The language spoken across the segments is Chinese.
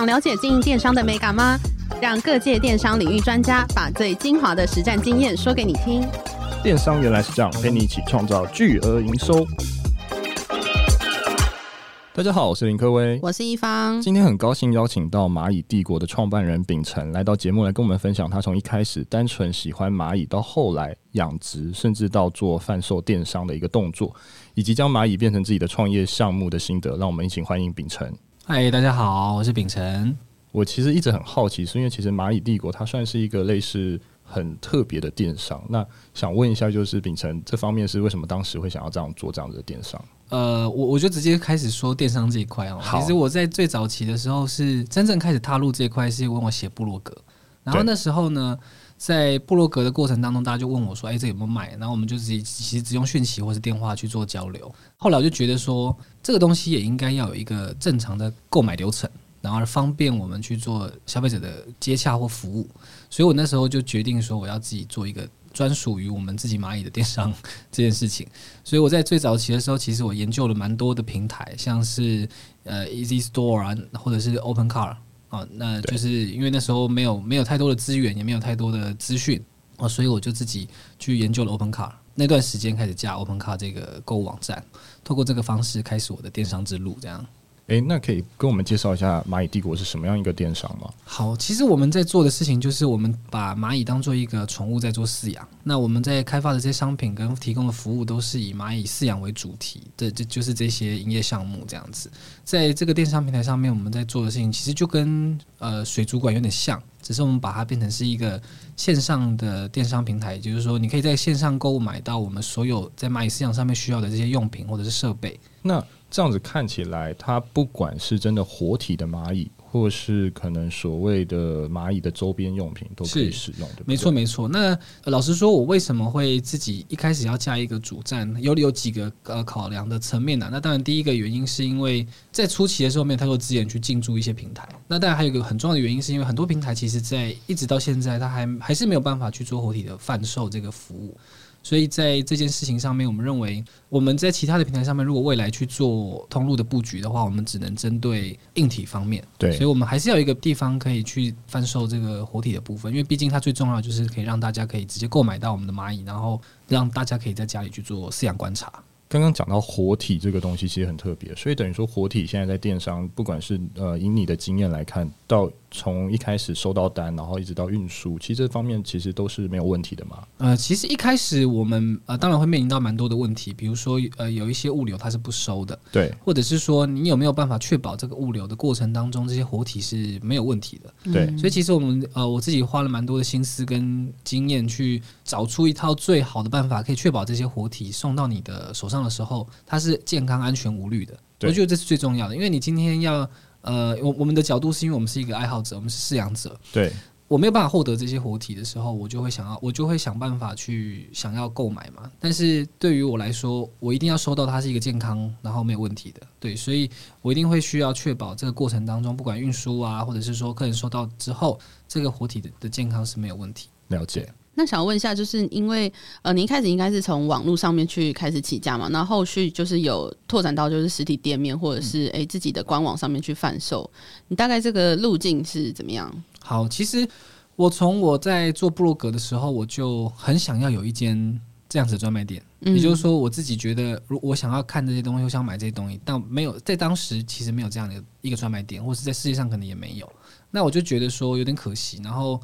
想了解经营电商的美感吗？让各界电商领域专家把最精华的实战经验说给你听。电商原来是这样，陪你一起创造巨额营收。大家好，我是林科威，我是一方。今天很高兴邀请到蚂蚁帝国的创办人秉承来到节目，来跟我们分享他从一开始单纯喜欢蚂蚁，到后来养殖，甚至到做贩售电商的一个动作，以及将蚂蚁变成自己的创业项目的心得。让我们一起欢迎秉承。嗨，大家好，我是秉承。我其实一直很好奇，是因为其实蚂蚁帝国它算是一个类似很特别的电商。那想问一下，就是秉承这方面是为什么当时会想要这样做这样子的电商？呃，我我就直接开始说电商这一块哦。其实我在最早期的时候是真正开始踏入这一块，是因为我写部落格。然后那时候呢，在部落格的过程当中，大家就问我说：“哎，这有没有卖？”然后我们就直接其实只用讯息或是电话去做交流。后来我就觉得说，这个东西也应该要有一个正常的购买流程，然后方便我们去做消费者的接洽或服务。所以我那时候就决定说，我要自己做一个专属于我们自己蚂蚁的电商这件事情。所以我在最早期的时候，其实我研究了蛮多的平台，像是呃 Easy Store 啊，或者是 Open Car。啊，那就是因为那时候没有没有太多的资源，也没有太多的资讯啊，所以我就自己去研究了 Open Car。那段时间开始架 Open Car 这个购物网站，透过这个方式开始我的电商之路，这样。诶、欸，那可以跟我们介绍一下蚂蚁帝国是什么样一个电商吗？好，其实我们在做的事情就是我们把蚂蚁当做一个宠物在做饲养。那我们在开发的这些商品跟提供的服务都是以蚂蚁饲养为主题的，这就是这些营业项目这样子。在这个电商平台上面，我们在做的事情其实就跟呃水族馆有点像，只是我们把它变成是一个线上的电商平台，就是说你可以在线上购物买到我们所有在蚂蚁饲养上面需要的这些用品或者是设备。那这样子看起来，它不管是真的活体的蚂蚁，或是可能所谓的蚂蚁的周边用品，都可以使用，对？没错，没错。那老实说，我为什么会自己一开始要加一个主站？有有几个呃考量的层面呢、啊？那当然，第一个原因是因为在初期的时候没有太多资源去进驻一些平台。那当然还有一个很重要的原因，是因为很多平台其实在一直到现在，它还还是没有办法去做活体的贩售这个服务。所以在这件事情上面，我们认为我们在其他的平台上面，如果未来去做通路的布局的话，我们只能针对硬体方面。对，所以我们还是要有一个地方可以去贩售这个活体的部分，因为毕竟它最重要的就是可以让大家可以直接购买到我们的蚂蚁，然后让大家可以在家里去做饲养观察。刚刚讲到活体这个东西其实很特别，所以等于说活体现在在电商，不管是呃以你的经验来看，到从一开始收到单，然后一直到运输，其实这方面其实都是没有问题的嘛。呃，其实一开始我们呃当然会面临到蛮多的问题，比如说呃有一些物流它是不收的，对，或者是说你有没有办法确保这个物流的过程当中这些活体是没有问题的，对。所以其实我们呃我自己花了蛮多的心思跟经验去找出一套最好的办法，可以确保这些活体送到你的手上的时候，它是健康、安全、无虑的。我觉得这是最重要的，因为你今天要呃，我我们的角度是因为我们是一个爱好者，我们是饲养者。对，我没有办法获得这些活体的时候，我就会想要，我就会想办法去想要购买嘛。但是对于我来说，我一定要收到它是一个健康，然后没有问题的。对，所以我一定会需要确保这个过程当中，不管运输啊，或者是说客人收到之后，这个活体的的健康是没有问题。了解。那想问一下，就是因为呃，你一开始应该是从网络上面去开始起家嘛？那后续就是有拓展到就是实体店面，或者是诶、欸、自己的官网上面去贩售。你大概这个路径是怎么样？好，其实我从我在做部落格的时候，我就很想要有一间这样子的专卖店。嗯、也就是说，我自己觉得，如我想要看这些东西，我想买这些东西，但没有在当时其实没有这样的一个专卖店，或是在世界上可能也没有。那我就觉得说有点可惜，然后。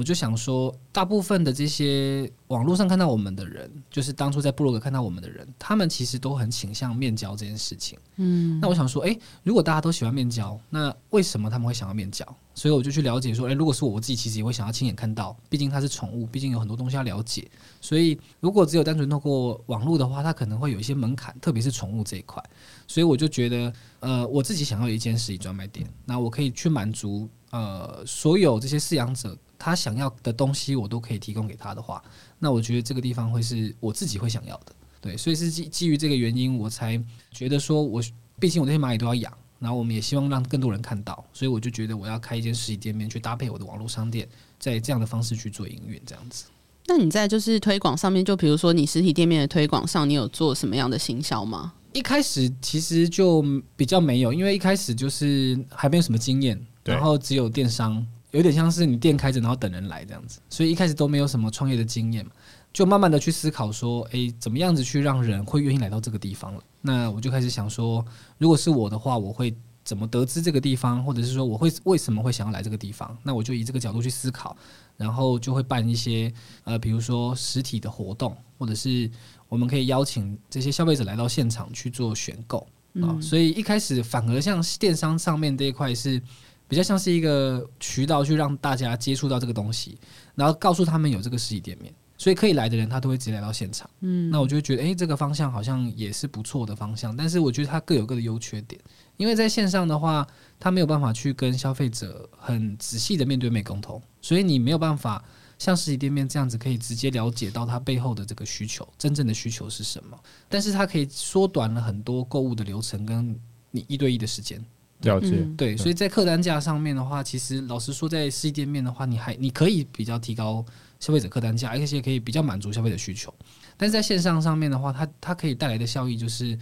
我就想说，大部分的这些网络上看到我们的人，就是当初在部落格看到我们的人，他们其实都很倾向面交这件事情。嗯，那我想说，诶，如果大家都喜欢面交，那为什么他们会想要面交？所以我就去了解说，诶，如果是我，我自己其实也会想要亲眼看到，毕竟它是宠物，毕竟有很多东西要了解。所以如果只有单纯透过网络的话，它可能会有一些门槛，特别是宠物这一块。所以我就觉得，呃，我自己想要有一间实体专卖店，那我可以去满足呃所有这些饲养者。他想要的东西，我都可以提供给他的话，那我觉得这个地方会是我自己会想要的，对，所以是基基于这个原因，我才觉得说我，我毕竟我这些蚂蚁都要养，然后我们也希望让更多人看到，所以我就觉得我要开一间实体店面，去搭配我的网络商店，在这样的方式去做营运，这样子。那你在就是推广上面，就比如说你实体店面的推广上，你有做什么样的行销吗？一开始其实就比较没有，因为一开始就是还没有什么经验，然后只有电商。有点像是你店开着，然后等人来这样子，所以一开始都没有什么创业的经验嘛，就慢慢的去思考说，诶，怎么样子去让人会愿意来到这个地方了？那我就开始想说，如果是我的话，我会怎么得知这个地方，或者是说我会为什么会想要来这个地方？那我就以这个角度去思考，然后就会办一些呃，比如说实体的活动，或者是我们可以邀请这些消费者来到现场去做选购啊。所以一开始反而像电商上面这一块是。比较像是一个渠道，去让大家接触到这个东西，然后告诉他们有这个实体店面，所以可以来的人他都会直接来到现场。嗯，那我就会觉得，诶，这个方向好像也是不错的方向。但是我觉得它各有各的优缺点，因为在线上的话，他没有办法去跟消费者很仔细的面对面沟通，所以你没有办法像实体店面这样子可以直接了解到它背后的这个需求，真正的需求是什么。但是它可以缩短了很多购物的流程，跟你一对一的时间。了解，对，所以在客单价上面的话，其实老实说，在实体店面的话，你还你可以比较提高消费者客单价，而且可以比较满足消费者需求。但是在线上上面的话，它它可以带来的效益就是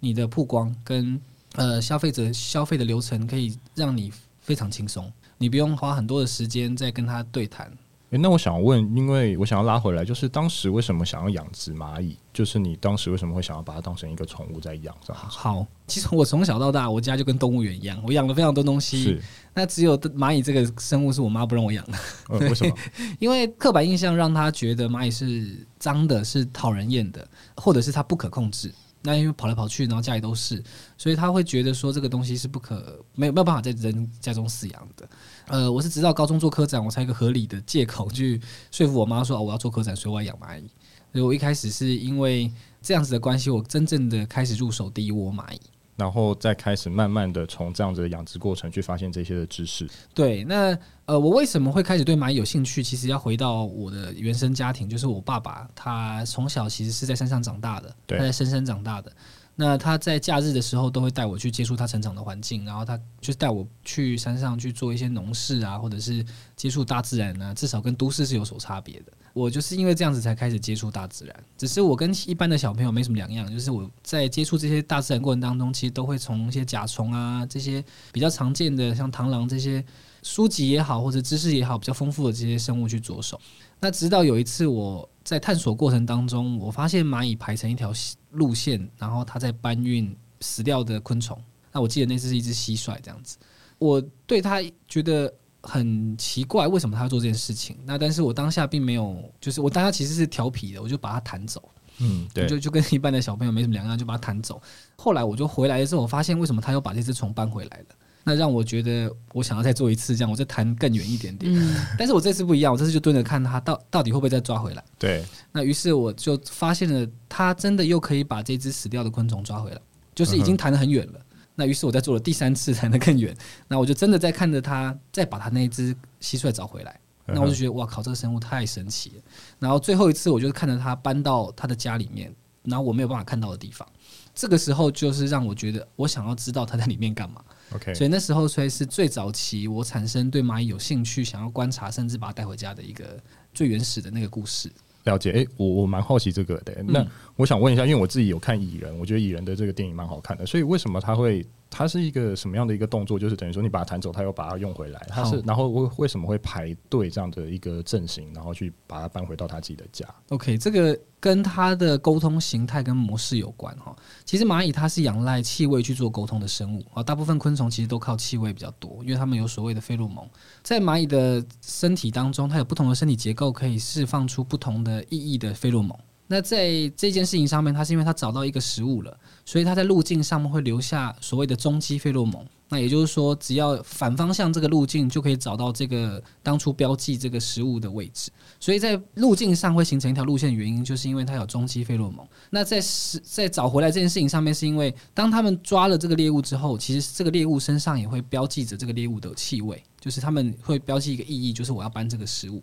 你的曝光跟呃消费者消费的流程可以让你非常轻松，你不用花很多的时间在跟他对谈。诶，那我想问，因为我想要拉回来，就是当时为什么想要养殖蚂蚁？就是你当时为什么会想要把它当成一个宠物在养？这样好，其实我从小到大，我家就跟动物园一样，我养了非常多东西。是，那只有蚂蚁这个生物是我妈不让我养的。呃，为什么？因为刻板印象让他觉得蚂蚁是脏的，是讨人厌的，或者是它不可控制。那因为跑来跑去，然后家里都是，所以他会觉得说这个东西是不可没有没有办法在人家中饲养的。呃，我是直到高中做科长，我才一个合理的借口去说服我妈说，哦，我要做科长，所以我要养蚂蚁。所以我一开始是因为这样子的关系，我真正的开始入手第一窝蚂蚁。然后再开始慢慢的从这样子的养殖过程去发现这些的知识。对，那呃，我为什么会开始对蚂蚁有兴趣？其实要回到我的原生家庭，就是我爸爸，他从小其实是在山上长大的，他在深山长大的。那他在假日的时候都会带我去接触他成长的环境，然后他就带我去山上去做一些农事啊，或者是接触大自然啊，至少跟都市是有所差别的。我就是因为这样子才开始接触大自然，只是我跟一般的小朋友没什么两样，就是我在接触这些大自然过程当中，其实都会从一些甲虫啊这些比较常见的，像螳螂这些书籍也好或者知识也好比较丰富的这些生物去着手。那直到有一次我在探索过程当中，我发现蚂蚁排成一条路线，然后它在搬运死掉的昆虫。那我记得那只是一只蟋蟀这样子，我对它觉得。很奇怪，为什么他要做这件事情？那但是我当下并没有，就是我当下其实是调皮的，我就把它弹走。嗯，对，就就跟一般的小朋友没什么两样，就把它弹走。后来我就回来的时候，我发现为什么他又把这只虫搬回来了？那让我觉得我想要再做一次这样，我再弹更远一点点。嗯，但是我这次不一样，我这次就蹲着看他到到底会不会再抓回来。对，那于是我就发现了，他真的又可以把这只死掉的昆虫抓回来，就是已经弹得很远了。嗯那于是我在做了第三次 弹得更远，那我就真的在看着他，再把他那一只蟋蟀找回来。那我就觉得哇靠，这个生物太神奇了。然后最后一次，我就看着他搬到他的家里面，然后我没有办法看到的地方。这个时候就是让我觉得我想要知道他在里面干嘛。OK，所以那时候所以是最早期我产生对蚂蚁有兴趣，想要观察，甚至把它带回家的一个最原始的那个故事。了解，诶、欸，我我蛮好奇这个的。那我想问一下，因为我自己有看蚁人，我觉得蚁人的这个电影蛮好看的。所以为什么他会它是一个什么样的一个动作？就是等于说你把它弹走，它又把它用回来。它是然后为为什么会排队这样的一个阵型，然后去把它搬回到他自己的家？OK，这个跟它的沟通形态跟模式有关哈。其实蚂蚁它是仰赖气味去做沟通的生物啊，大部分昆虫其实都靠气味比较多，因为它们有所谓的费洛蒙。在蚂蚁的身体当中，它有不同的身体结构，可以释放出不同的意义的费洛蒙。那在这件事情上面，它是因为它找到一个食物了，所以它在路径上面会留下所谓的踪迹费洛蒙。那也就是说，只要反方向这个路径，就可以找到这个当初标记这个食物的位置。所以在路径上会形成一条路线原因，就是因为它有踪迹费洛蒙。那在是在找回来这件事情上面，是因为当他们抓了这个猎物之后，其实这个猎物身上也会标记着这个猎物的气味，就是他们会标记一个意义，就是我要搬这个食物。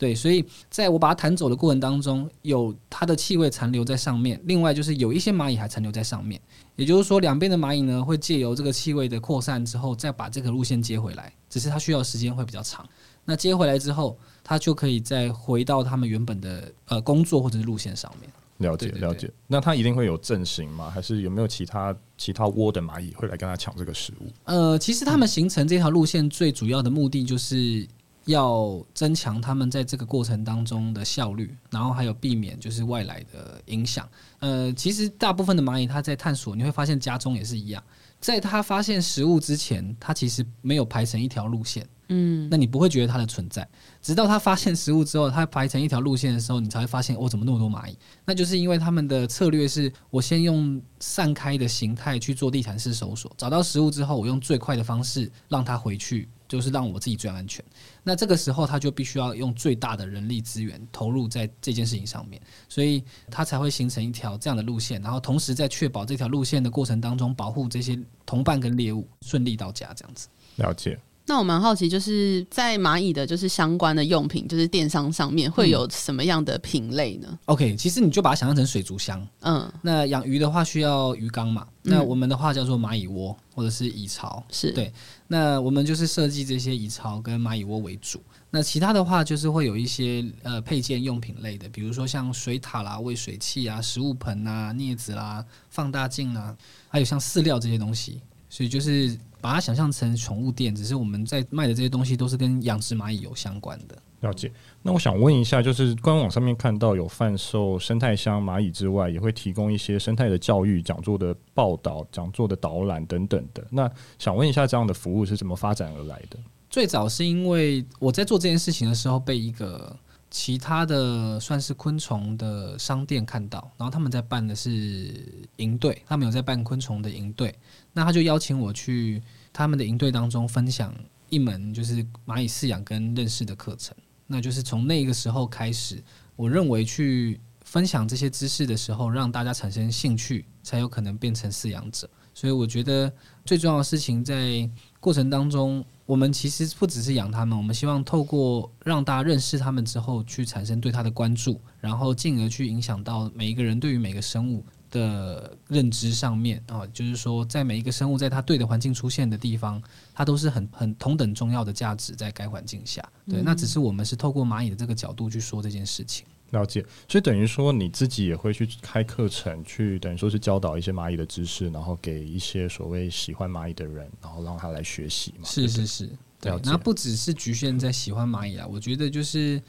对，所以在我把它弹走的过程当中，有它的气味残留在上面。另外就是有一些蚂蚁还残留在上面，也就是说，两边的蚂蚁呢会借由这个气味的扩散之后，再把这个路线接回来。只是它需要时间会比较长。那接回来之后，它就可以再回到他们原本的呃工作或者是路线上面。了解，了解。那它一定会有阵型吗？还是有没有其他其他窝的蚂蚁会来跟它抢这个食物？呃，其实它们形成这条路线最主要的目的就是。要增强他们在这个过程当中的效率，然后还有避免就是外来的影响。呃，其实大部分的蚂蚁它在探索，你会发现家中也是一样，在它发现食物之前，它其实没有排成一条路线。嗯，那你不会觉得它的存在，直到它发现食物之后，它排成一条路线的时候，你才会发现哦，怎么那么多蚂蚁？那就是因为他们的策略是，我先用散开的形态去做地毯式搜索，找到食物之后，我用最快的方式让它回去。就是让我自己最安全，那这个时候他就必须要用最大的人力资源投入在这件事情上面，所以他才会形成一条这样的路线，然后同时在确保这条路线的过程当中，保护这些同伴跟猎物顺利到家，这样子。了解。那我蛮好奇，就是在蚂蚁的，就是相关的用品，就是电商上面会有什么样的品类呢？嗯，OK，其实你就把它想象成水族箱。嗯，那养鱼的话需要鱼缸嘛？那我们的话叫做蚂蚁窝或者是蚁巢，是对。那我们就是设计这些蚁巢跟蚂蚁窝为主。那其他的话就是会有一些呃配件用品类的，比如说像水塔啦、喂水器啊、食物盆啊、镊子啦、放大镜啊，还有像饲料这些东西。所以就是。把它想象成宠物店，只是我们在卖的这些东西都是跟养殖蚂蚁有相关的。了解。那我想问一下，就是官网上面看到有贩售生态箱蚂蚁之外，也会提供一些生态的教育、讲座的报道、讲座的导览等等的。那想问一下，这样的服务是怎么发展而来的？最早是因为我在做这件事情的时候，被一个其他的算是昆虫的商店看到，然后他们在办的是营队，他们有在办昆虫的营队。那他就邀请我去他们的营队当中分享一门就是蚂蚁饲养跟认识的课程。那就是从那个时候开始，我认为去分享这些知识的时候，让大家产生兴趣，才有可能变成饲养者。所以我觉得最重要的事情在过程当中，我们其实不只是养他们，我们希望透过让大家认识他们之后，去产生对他的关注，然后进而去影响到每一个人对于每个生物的认知上面啊，就是说，在每一个生物在它对的环境出现的地方，它都是很 很同等重要的价值在该环境下。对，那只是我们是透过蚂蚁的这个角度去说这件事情。了解，所以等于说你自己也会去开课程，去等于说是教导一些蚂蚁的知识，然后给一些所谓喜欢蚂蚁的人，然后让他来学习嘛。是是是，对。那不只是局限在喜欢蚂蚁啊，我觉得就是。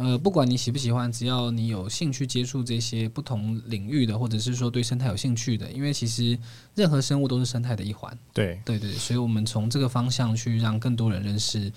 呃，不管你喜不喜欢，只要你有兴趣接触这些不同领域的，或者是说对生态有兴趣的，因为其实任何生物都是生态的一环。对，对对，所以我们从这个方向去让更多人认识，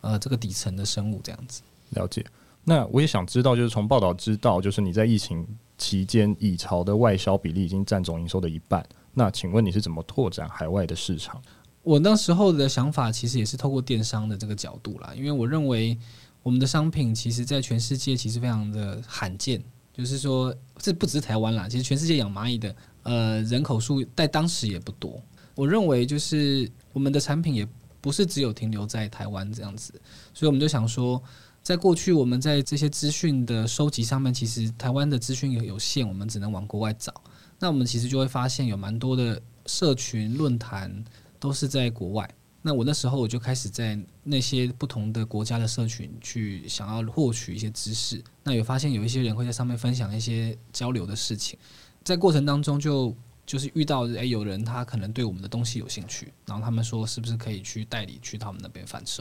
呃，这个底层的生物这样子。了解。那我也想知道，就是从报道知道，就是你在疫情期间，蚁巢的外销比例已经占总营收的一半。那请问你是怎么拓展海外的市场？我那时候的想法其实也是透过电商的这个角度啦，因为我认为。我们的商品其实，在全世界其实非常的罕见，就是说，这不只是台湾啦，其实全世界养蚂蚁的呃人口数在当时也不多。我认为，就是我们的产品也不是只有停留在台湾这样子，所以我们就想说，在过去我们在这些资讯的收集上面，其实台湾的资讯有有限，我们只能往国外找。那我们其实就会发现，有蛮多的社群论坛都是在国外。那我那时候我就开始在那些不同的国家的社群去想要获取一些知识，那有发现有一些人会在上面分享一些交流的事情，在过程当中就就是遇到诶、有人他可能对我们的东西有兴趣，然后他们说是不是可以去代理去他们那边贩售？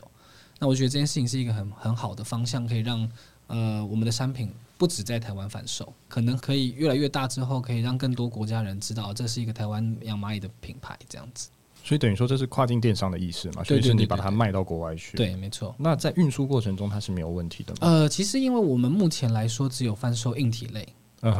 那我觉得这件事情是一个很很好的方向，可以让呃我们的商品不止在台湾贩售，可能可以越来越大之后，可以让更多国家人知道这是一个台湾养蚂蚁的品牌这样子。所以等于说这是跨境电商的意思嘛？所以是你把它卖到国外去？对，没错。那在运输过程中它是没有问题的吗？呃，其实因为我们目前来说只有贩售硬体类，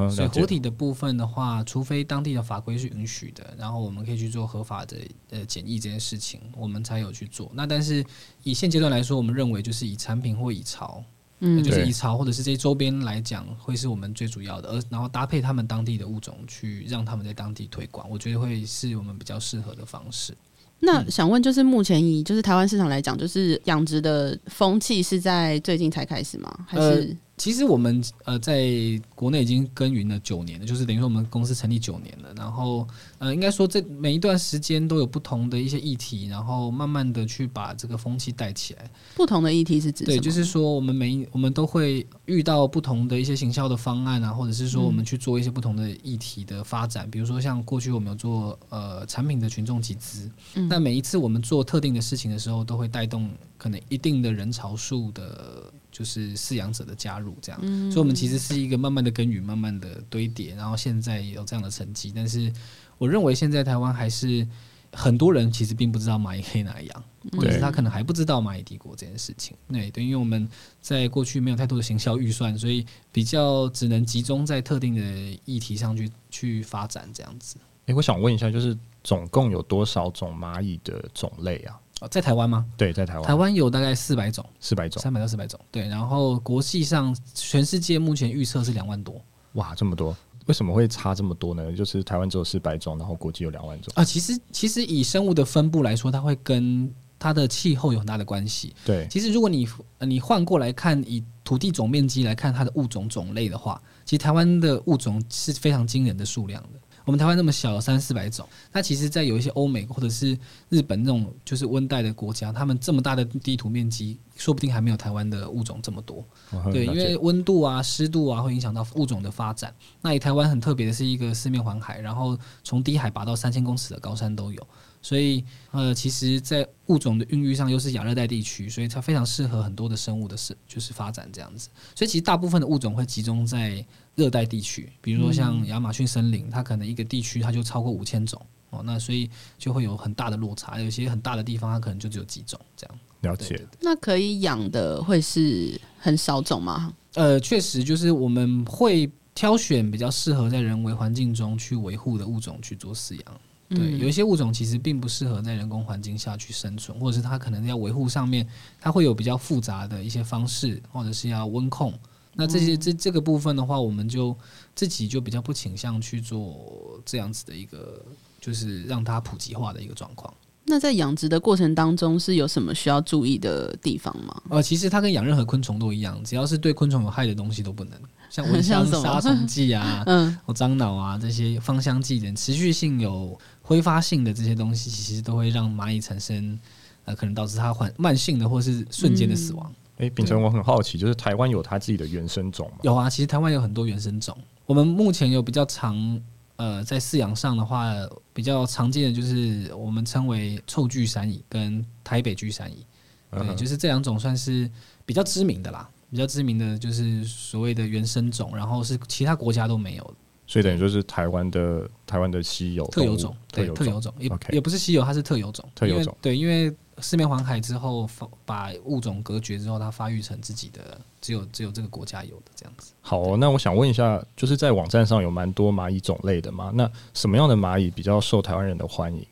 所以活体的部分的话，除非当地的法规是允许的，然后我们可以去做合法的呃检疫这件事情，我们才有去做。那但是以现阶段来说，我们认为就是以产品或以潮，嗯，就是以潮或者是这些周边来讲，会是我们最主要的，而然后搭配他们当地的物种去让他们在当地推广，我觉得会是我们比较适合的方式。那想问，就是目前以就是台湾市场来讲，就是养殖的风气是在最近才开始吗？还是？呃其实我们呃在国内已经耕耘了九年了，就是等于说我们公司成立九年了。然后呃，应该说这每一段时间都有不同的一些议题，然后慢慢的去把这个风气带起来。不同的议题是指对，就是说我们每一我们都会遇到不同的一些行销的方案啊，或者是说我们去做一些不同的议题的发展。嗯、比如说像过去我们有做呃产品的群众集资，嗯、那每一次我们做特定的事情的时候，都会带动可能一定的人潮数的。就是饲养者的加入，这样，嗯、所以我们其实是一个慢慢的耕耘，慢慢的堆叠，然后现在有这样的成绩。但是，我认为现在台湾还是很多人其实并不知道蚂蚁可以拿来养，或者是他可能还不知道蚂蚁帝国这件事情。对对，因为我们在过去没有太多的行销预算，所以比较只能集中在特定的议题上去去发展这样子。诶、欸，我想问一下，就是总共有多少种蚂蚁的种类啊？在台湾吗？对，在台湾。台湾有大概四百种，四百种，三百到四百种。对，然后国际上，全世界目前预测是两万多。哇，这么多，为什么会差这么多呢？就是台湾只有四百种，然后国际有两万种。啊，其实其实以生物的分布来说，它会跟它的气候有很大的关系。对，其实如果你你换过来看，以土地总面积来看它的物种种类的话，其实台湾的物种是非常惊人的数量的。我们台湾那么小，三四百种，那其实，在有一些欧美或者是日本那种就是温带的国家，他们这么大的地图面积，说不定还没有台湾的物种这么多。对，因为温度啊、湿度啊，会影响到物种的发展。那以台湾很特别的是一个四面环海，然后从低海拔到三千公尺的高山都有，所以呃，其实，在物种的孕育上又是亚热带地区，所以它非常适合很多的生物的是就是发展这样子。所以其实大部分的物种会集中在。热带地区，比如说像亚马逊森林，它可能一个地区它就超过五千种哦，那所以就会有很大的落差。有些很大的地方，它可能就只有几种这样。了解。那可以养的会是很少种吗？呃，确实就是我们会挑选比较适合在人为环境中去维护的物种去做饲养。对，嗯、有一些物种其实并不适合在人工环境下去生存，或者是它可能要维护上面，它会有比较复杂的一些方式，或者是要温控。那这些这这个部分的话，我们就自己就比较不倾向去做这样子的一个，就是让它普及化的一个状况。那在养殖的过程当中，是有什么需要注意的地方吗？呃，其实它跟养任何昆虫都一样，只要是对昆虫有害的东西都不能，像蚊香、杀虫剂啊、嗯、樟脑啊这些芳香剂等持续性有挥发性的这些东西，其实都会让蚂蚁产生呃，可能导致它缓慢性的或是瞬间的死亡。嗯哎，秉承，我很好奇，就是台湾有它自己的原生种吗？有啊，其实台湾有很多原生种。我们目前有比较常，呃，在饲养上的话，比较常见的就是我们称为臭巨山蚁跟台北巨山蚁，对，嗯、就是这两种算是比较知名的啦。比较知名的就是所谓的原生种，然后是其他国家都没有的。所以等于就是台湾的台湾的稀有特有种，对，特有种也也不是稀有，它是特有种。特有种，对，因为。四面环海之后，把物种隔绝之后，它发育成自己的，只有只有这个国家有的这样子。好哦，那我想问一下，就是在网站上有蛮多蚂蚁种类的嘛？那什么样的蚂蚁比较受台湾人的欢迎？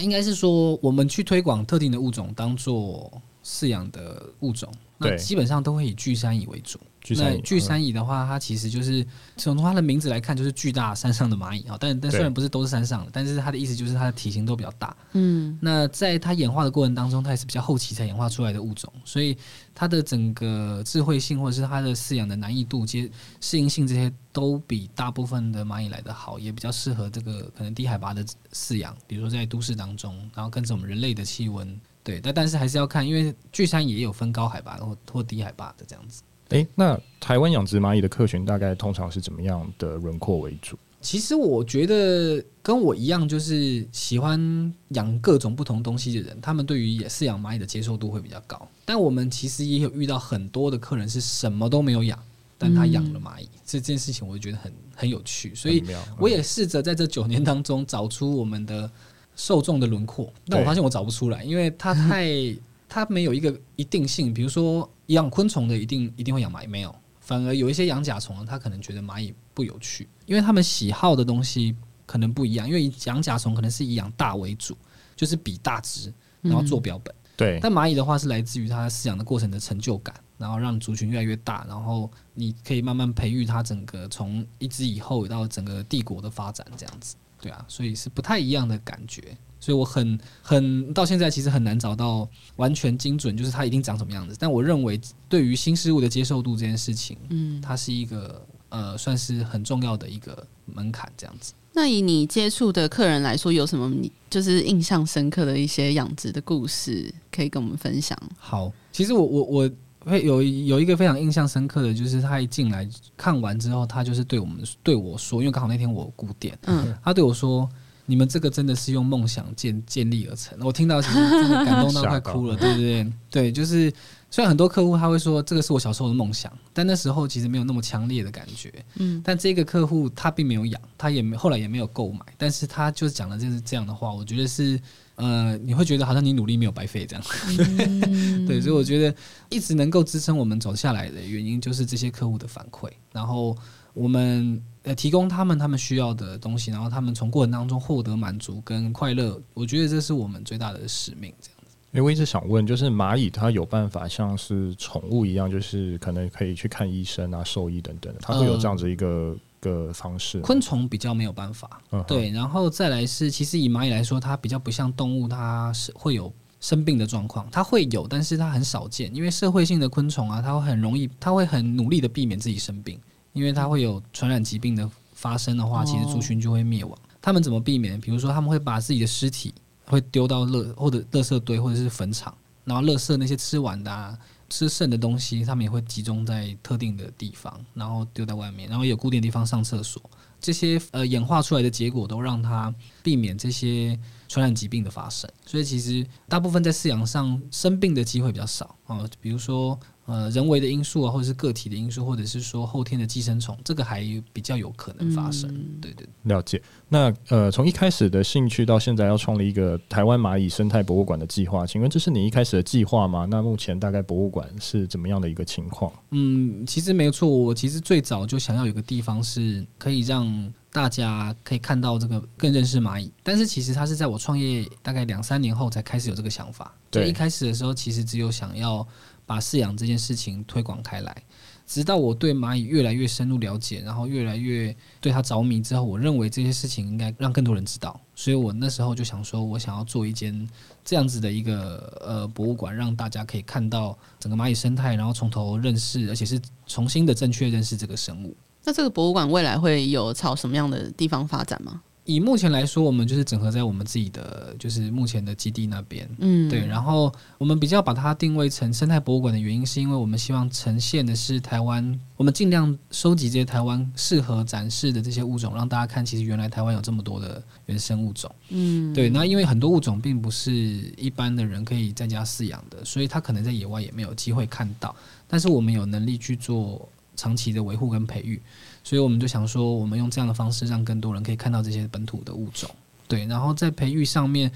应该是说，我们去推广特定的物种，当做饲养的物种，那基本上都会以巨山蚁为主。那巨山蚁的话，它其实就是从它的名字来看，就是巨大山上的蚂蚁啊。但但虽然不是都是山上的，但是它的意思就是它的体型都比较大。嗯，那在它演化的过程当中，它也是比较后期才演化出来的物种，所以它的整个智慧性或者是它的饲养的难易度、接适应性这些都比大部分的蚂蚁来的好，也比较适合这个可能低海拔的饲养，比如说在都市当中，然后跟着我们人类的气温。对，但但是还是要看，因为巨山也有分高海拔或或低海拔的这样子。诶、欸，那台湾养殖蚂蚁的客群大概通常是怎么样的轮廓为主？其实我觉得跟我一样，就是喜欢养各种不同东西的人，他们对于也饲养蚂蚁的接受度会比较高。但我们其实也有遇到很多的客人是什么都没有养，但他养了蚂蚁，这件事情我就觉得很很有趣。所以我也试着在这九年当中找出我们的受众的轮廓，但我发现我找不出来，因为它太 它没有一个一定性。比如说养昆虫的一定一定会养蚂蚁，没有。反而有一些养甲虫的，他可能觉得蚂蚁不有趣，因为他们喜好的东西可能不一样。因为养甲虫可能是以养大为主，就是比大只，然后做标本。嗯、对。但蚂蚁的话是来自于它饲养的过程的成就感，然后让族群越来越大，然后你可以慢慢培育它整个从一只以后到整个帝国的发展这样子。对啊，所以是不太一样的感觉。所以我很很到现在其实很难找到完全精准，就是它一定长什么样子。但我认为对于新事物的接受度这件事情，嗯，它是一个呃算是很重要的一个门槛，这样子。那以你接触的客人来说，有什么你就是印象深刻的一些养殖的故事可以跟我们分享？好，其实我我我会有有一个非常印象深刻的就是他一进来看完之后，他就是对我们对我说，因为刚好那天我顾店，嗯，他对我说。你们这个真的是用梦想建建立而成，我听到其实真的感动到 快哭了，对不对？对，就是虽然很多客户他会说这个是我小时候的梦想，但那时候其实没有那么强烈的感觉。嗯，但这个客户他并没有养，他也没后来也没有购买，但是他就是讲了就是这样的话，我觉得是呃，你会觉得好像你努力没有白费这样。嗯、对，所以我觉得一直能够支撑我们走下来的原因就是这些客户的反馈，然后我们。呃，提供他们他们需要的东西，然后他们从过程当中获得满足跟快乐，我觉得这是我们最大的使命。这样子，因为我一直想问，就是蚂蚁它有办法像是宠物一样，就是可能可以去看医生啊、兽医等等，它会有这样子一个、呃、个方式？昆虫比较没有办法，嗯、对，然后再来是，其实以蚂蚁来说，它比较不像动物，它是会有生病的状况，它会有，但是它很少见，因为社会性的昆虫啊，它会很容易，它会很努力的避免自己生病。因为它会有传染疾病的发生的话，其实族群就会灭亡。他们怎么避免？比如说，他们会把自己的尸体会丢到垃或者垃圾堆或者是坟场，然后垃圾那些吃完的、啊、吃剩的东西，他们也会集中在特定的地方，然后丢在外面，然后有固定的地方上厕所。这些呃演化出来的结果都让它避免这些传染疾病的发生。所以其实大部分在饲养上生病的机会比较少啊、比如说。呃，人为的因素啊，或者是个体的因素，或者是说后天的寄生虫，这个还比较有可能发生。嗯、对，对对，了解。那呃，从一开始的兴趣到现在要创立一个台湾蚂蚁生态博物馆的计划，请问这是你一开始的计划吗？那目前大概博物馆是怎么样的一个情况？嗯，其实没有错，我其实最早就想要有个地方是可以让大家可以看到这个，更认识蚂蚁。但是其实它是在我创业大概两三年后才开始有这个想法。对，一开始的时候其实只有想要。把饲养这件事情推广开来，直到我对蚂蚁越来越深入了解，然后越来越对它着迷之后，我认为这些事情应该让更多人知道，所以我那时候就想说，我想要做一间这样子的一个呃博物馆，让大家可以看到整个蚂蚁生态，然后从头认识，而且是重新的正确认识这个生物。那这个博物馆未来会有朝什么样的地方发展吗？以目前来说，我们就是整合在我们自己的，就是目前的基地那边，嗯，对。然后我们比较把它定位成生态博物馆的原因，是因为我们希望呈现的是台湾，我们尽量收集这些台湾适合展示的这些物种，让大家看，其实原来台湾有这么多的原生物种，嗯，对。那因为很多物种并不是一般的人可以在家饲养的，所以它可能在野外也没有机会看到，但是我们有能力去做长期的维护跟培育。所以我们就想说，我们用这样的方式，让更多人可以看到这些本土的物种，对。然后在培育上面，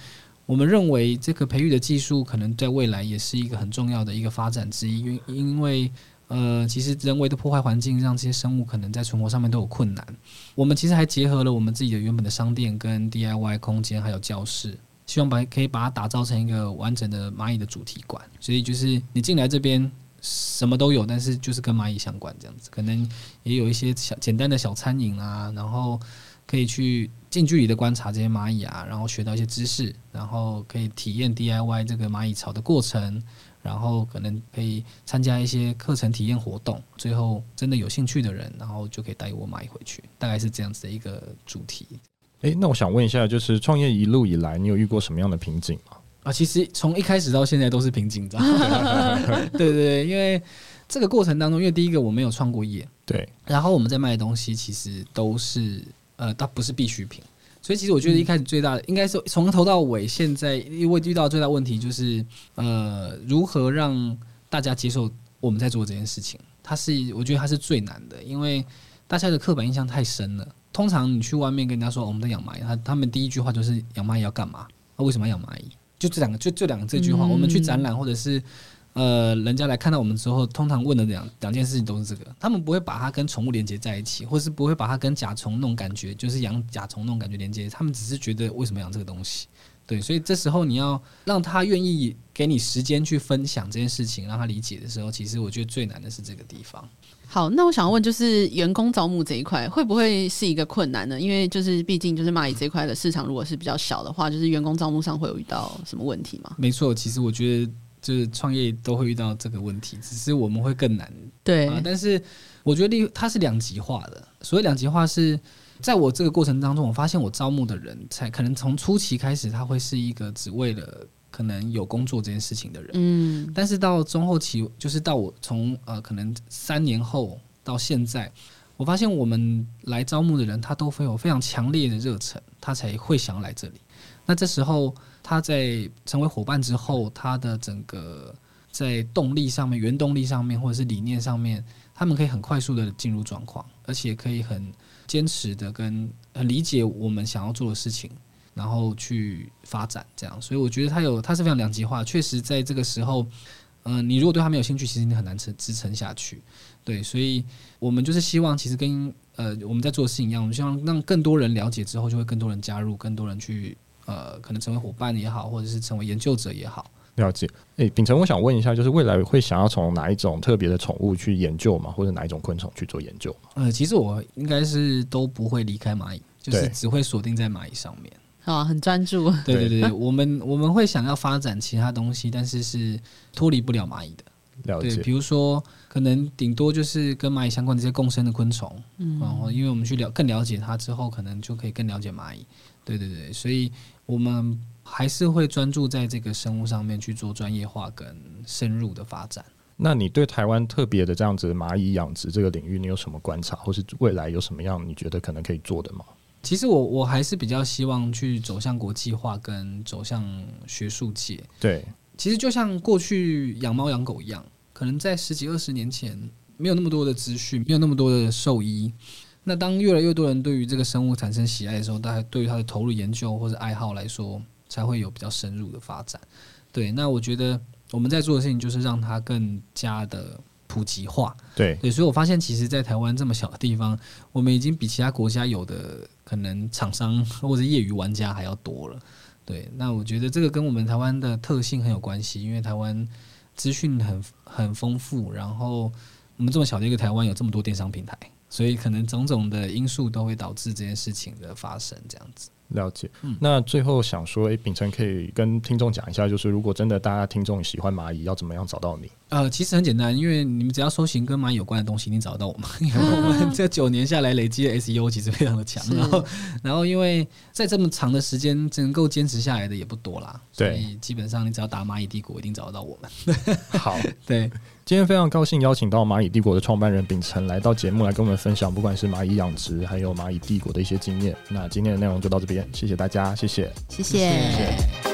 我们认为这个培育的技术可能在未来也是一个很重要的一个发展之一，因因为呃，其实人为的破坏环境，让这些生物可能在存活上面都有困难。我们其实还结合了我们自己的原本的商店跟 DIY 空间，还有教室，希望把可以把它打造成一个完整的蚂蚁的主题馆。所以就是你进来这边。什么都有，但是就是跟蚂蚁相关这样子，可能也有一些小简单的小餐饮啊，然后可以去近距离的观察这些蚂蚁啊，然后学到一些知识，然后可以体验 DIY 这个蚂蚁巢的过程，然后可能可以参加一些课程体验活动，最后真的有兴趣的人，然后就可以带一窝蚂蚁回去，大概是这样子的一个主题。诶，那我想问一下，就是创业一路以来，你有遇过什么样的瓶颈吗？啊，其实从一开始到现在都是凭紧张，对对对，因为这个过程当中，因为第一个我没有创过业，对，然后我们在卖的东西其实都是呃，它不是必需品，所以其实我觉得一开始最大的应该是从头到尾，现在因为遇到最大问题就是呃，如何让大家接受我们在做这件事情，它是我觉得它是最难的，因为大家的刻板印象太深了。通常你去外面跟人家说我们在养蚂蚁，他他们第一句话就是养蚂蚁要干嘛？那为什么要养蚂蚁？就这两个，就这两个这句话。我们去展览或者是。呃，人家来看到我们之后，通常问的两两件事情都是这个，他们不会把它跟宠物连接在一起，或是不会把它跟甲虫那种感觉，就是养甲虫那种感觉连接。他们只是觉得为什么养这个东西？对，所以这时候你要让他愿意给你时间去分享这件事情，让他理解的时候，其实我觉得最难的是这个地方。好，那我想要问，就是员工招募这一块会不会是一个困难呢？因为就是毕竟就是蚂蚁这一块的市场如果是比较小的话，就是员工招募上会有遇到什么问题吗？没错，其实我觉得。就是创业都会遇到这个问题，只是我们会更难。对、啊，但是我觉得它是两极化的。所谓两极化是在我这个过程当中，我发现我招募的人才可能从初期开始，他会是一个只为了可能有工作这件事情的人。嗯，但是到中后期，就是到我从呃可能三年后到现在，我发现我们来招募的人，他都会有非常强烈的热忱，他才会想要来这里。那这时候。他在成为伙伴之后，他的整个在动力上面、原动力上面，或者是理念上面，他们可以很快速的进入状况，而且可以很坚持的跟很理解我们想要做的事情，然后去发展这样。所以我觉得他有，他是非常两极化。确实在这个时候，嗯、你如果对他没有兴趣，其实你很难撑支撑下去。对，所以我们就是希望，其实跟呃我们在做的事情一样，我们希望让更多人了解之后，就会更多人加入，更多人去。呃，可能成为伙伴也好，或者是成为研究者也好，了解。诶，秉承，我想问一下，就是未来会想要从哪一种特别的宠物去研究吗？或者哪一种昆虫去做研究吗？呃，其实我应该是都不会离开蚂蚁，就是只会锁定在蚂蚁上面。啊，很专注。对对对，我们我们会想要发展其他东西，但是是脱离不了蚂蚁的。了解。对，比如说，可能顶多就是跟蚂蚁相关的这些共生的昆虫，嗯，然后因为我们去了更了解它之后，可能就可以更了解蚂蚁。对对对，所以。我们还是会专注在这个生物上面去做专业化跟深入的发展。那你对台湾特别的这样子蚂蚁养殖这个领域，你有什么观察，或是未来有什么样你觉得可能可以做的吗？其实我我还是比较希望去走向国际化跟走向学术界。对，其实就像过去养猫养狗一样，可能在十几二十年前没有那么多的资讯，没有那么多的兽医。那当越来越多人对于这个生物产生喜爱的时候，大家对于它的投入研究或者爱好来说，才会有比较深入的发展。对，那我觉得我们在做的事情就是让它更加的普及化。对对，所以我发现，其实，在台湾这么小的地方，我们已经比其他国家有的可能厂商或者业余玩家还要多了。对，那我觉得这个跟我们台湾的特性很有关系，因为台湾资讯很很丰富，然后我们这么小的一个台湾有这么多电商平台。所以可能种种的因素都会导致这件事情的发生，这样子。了解。嗯，那最后想说，哎、欸，秉承可以跟听众讲一下，就是如果真的大家听众喜欢蚂蚁，要怎么样找到你？呃，其实很简单，因为你们只要搜寻跟蚂蚁有关的东西，你找得到我们。因为我们这九年下来累积的 SEO 其实非常的强，然后，然后因为在这么长的时间能够坚持下来的也不多啦，对，所以基本上你只要打蚂蚁帝国，一定找得到我们。好，对。今天非常高兴邀请到蚂蚁帝国的创办人秉承来到节目来跟我们分享，不管是蚂蚁养殖还有蚂蚁帝国的一些经验。那今天的内容就到这边，谢谢大家，谢谢，谢谢。谢谢。